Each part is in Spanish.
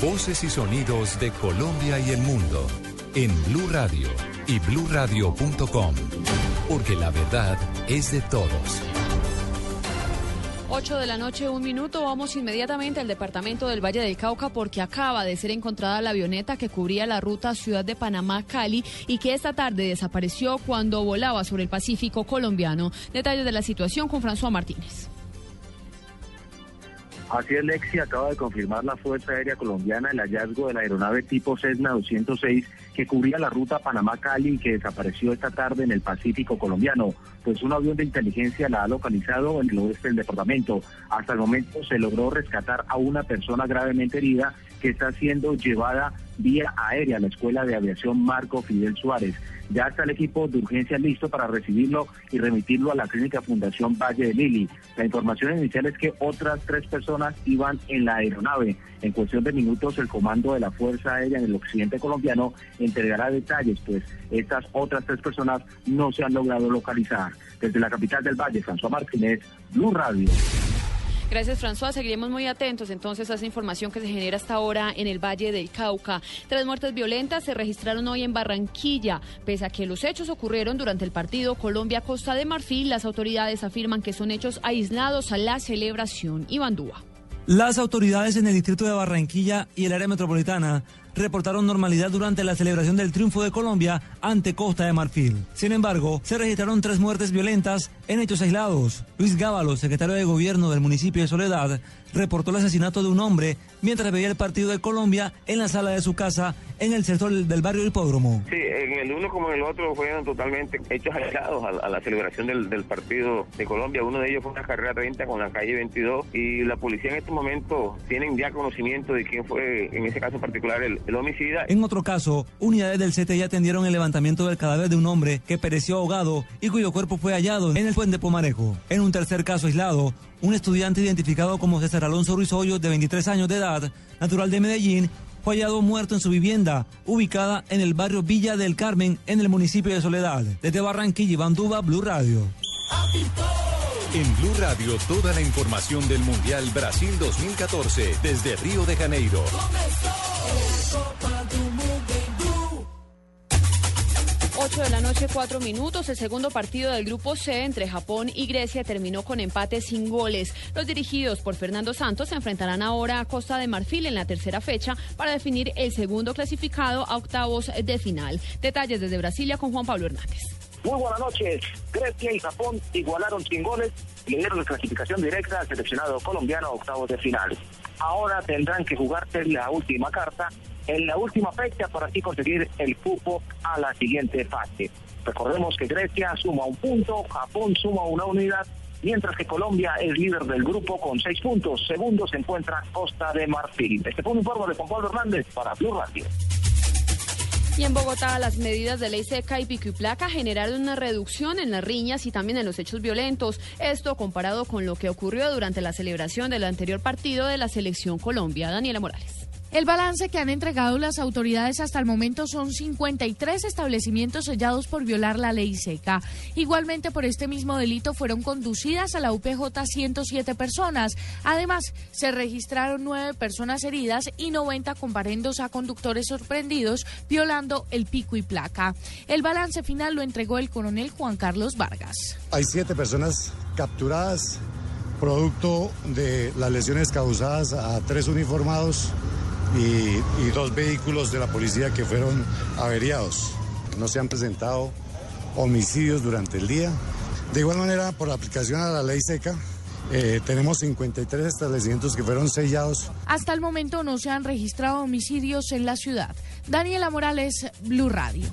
Voces y sonidos de Colombia y el mundo en Blue Radio y bluradio.com, porque la verdad es de todos. 8 de la noche, un minuto. Vamos inmediatamente al departamento del Valle del Cauca porque acaba de ser encontrada la avioneta que cubría la ruta Ciudad de Panamá-Cali y que esta tarde desapareció cuando volaba sobre el Pacífico colombiano. Detalles de la situación con François Martínez. Así es, Lexi acaba de confirmar la Fuerza Aérea Colombiana el hallazgo de la aeronave tipo Cessna 206 que cubría la ruta Panamá-Cali que desapareció esta tarde en el Pacífico colombiano. Pues un avión de inteligencia la ha localizado en el oeste del departamento. Hasta el momento se logró rescatar a una persona gravemente herida que está siendo llevada vía aérea a la Escuela de Aviación Marco Fidel Suárez. Ya está el equipo de urgencia listo para recibirlo y remitirlo a la clínica Fundación Valle de Lili. La información inicial es que otras tres personas iban en la aeronave. En cuestión de minutos, el comando de la Fuerza Aérea en el occidente colombiano entregará detalles, pues estas otras tres personas no se han logrado localizar. Desde la capital del Valle, François Martínez, Blue Radio. Gracias, François. Seguiremos muy atentos entonces a esa información que se genera hasta ahora en el Valle del Cauca. Tres muertes violentas se registraron hoy en Barranquilla. Pese a que los hechos ocurrieron durante el partido Colombia-Costa de Marfil, las autoridades afirman que son hechos aislados a la celebración. Ibandúa. Las autoridades en el distrito de Barranquilla y el área metropolitana reportaron normalidad durante la celebración del triunfo de Colombia ante Costa de Marfil. Sin embargo, se registraron tres muertes violentas en hechos aislados. Luis Gábalo, secretario de gobierno del municipio de Soledad, reportó el asesinato de un hombre mientras veía el partido de Colombia en la sala de su casa en el sector del barrio Hipódromo. Sí, en el uno como en el otro fueron totalmente hechos aislados a, la celebración del, partido de Colombia. Uno de ellos fue una carrera 30 con la calle 22 y la policía en estos momentos tienen ya conocimiento de quién fue en ese caso particular el, el homicida. En otro caso, unidades del CTI atendieron el levantamiento del cadáver de un hombre que pereció ahogado y cuyo cuerpo fue hallado en el puente Pomarejo. En un tercer caso aislado, un estudiante identificado como César Alonso Ruiz Hoyos, de 23 años de edad, natural de Medellín, fue hallado muerto en su vivienda, ubicada en el barrio Villa del Carmen, en el municipio de Soledad. Desde Barranquilla, Iván Duba, Blue Radio. En Blue Radio, toda la información del Mundial Brasil 2014, desde Río de Janeiro. 8 de la noche, 4 minutos. El segundo partido del Grupo C entre Japón y Grecia terminó con empate sin goles. Los dirigidos por Fernando Santos se enfrentarán ahora a Costa de Marfil en la tercera fecha para definir el segundo clasificado a octavos de final. Detalles desde Brasilia con Juan Pablo Hernández. Muy buenas noches. Grecia y Japón igualaron sin goles y dieron la clasificación directa al seleccionado colombiano a octavos de final. Ahora tendrán que jugarse la última carta en la última fecha para así conseguir el cupo a la siguiente fase. Recordemos que Grecia suma un punto, Japón suma una unidad, mientras que Colombia es líder del grupo con seis puntos. Segundo se encuentra Costa de Marfil. Este fue un informe de Juan Pablo Hernández para Blue Radio. Y en Bogotá, las medidas de ley seca y pico y placa generaron una reducción en las riñas y también en los hechos violentos. Esto comparado con lo que ocurrió durante la celebración del anterior partido de la Selección Colombia. Daniela Morales. El balance que han entregado las autoridades hasta el momento son 53 establecimientos sellados por violar la ley seca. Igualmente por este mismo delito fueron conducidas a la UPJ 107 personas. Además, se registraron nueve personas heridas y 90 comparendos a conductores sorprendidos violando el pico y placa. El balance final lo entregó el coronel Juan Carlos Vargas. Hay siete personas capturadas producto de las lesiones causadas a tres uniformados y, dos vehículos de la policía que fueron averiados. No se han presentado homicidios durante el día. De igual manera, por aplicación a la ley seca, eh, tenemos 53 establecimientos que fueron sellados. Hasta el momento no se han registrado homicidios en la ciudad. Daniela Morales, Blue Radio.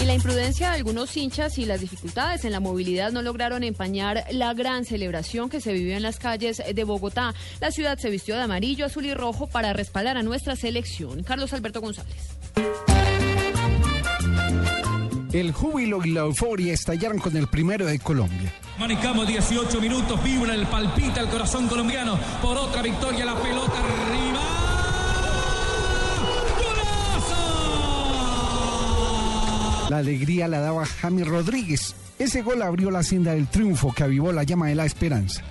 Y la imprudencia de algunos hinchas y las dificultades en la movilidad no lograron empañar la gran celebración que se vivió en las calles de Bogotá. La ciudad se vistió de amarillo, azul y rojo para respaldar a nuestra selección. Carlos Alberto González. El júbilo y la euforia estallaron con el primero de Colombia. Manejamos 18 minutos, vibra el palpita el corazón colombiano por otra victoria, la pelota arriba. La alegría la daba James Rodríguez. Ese gol abrió la senda del triunfo que avivó la llama de la esperanza.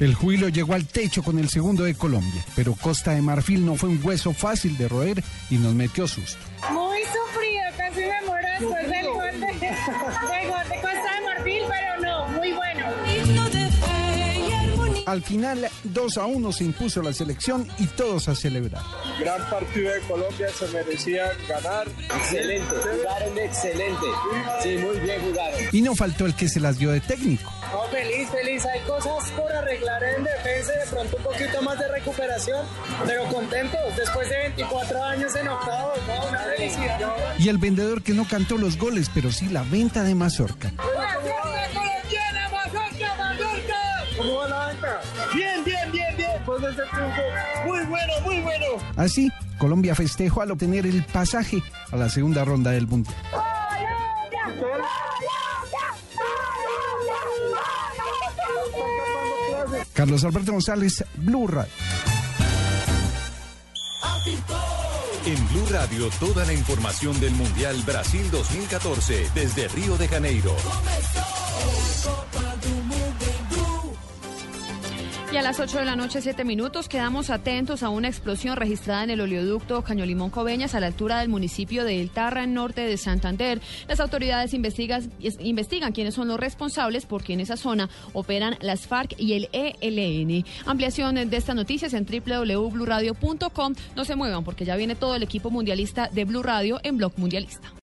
El jubilo llegó al techo con el segundo de Colombia, pero Costa de Marfil no fue un hueso fácil de roer y nos metió susto. Muy sufrido, casi me muero después del gol de, de Costa de Marfil, pero Al final, 2 a 1 se impuso la selección y todos a celebrar. Gran partido de Colombia, se merecían ganar. Excelente, jugaron excelente. Sí, muy bien jugaron. Y no faltó el que se las dio de técnico. No, feliz, feliz. Hay cosas por arreglar en defensa, de pronto un poquito más de recuperación, pero contentos. Después de 24 años en octavos, ¿no? Una felicidad. Y el vendedor que no cantó los goles, pero sí la venta de mazorca. Ese triunfo, muy bueno, muy bueno. Así, Colombia festejó al obtener el pasaje a la segunda ronda del Mundial. Carlos Alberto González, Blue Radio. En Blue Radio, toda la información del Mundial Brasil 2014 desde Río de Janeiro. Y a las 8 de la noche, 7 minutos, quedamos atentos a una explosión registrada en el oleoducto Cañolimón Coveñas a la altura del municipio de El Tarra, en norte de Santander. Las autoridades investigan, quiénes son los responsables porque en esa zona operan las FARC y el ELN. Ampliación de estas noticias en www.bluradio.com. No se muevan porque ya viene todo el equipo mundialista de Blue Radio en Blog Mundialista.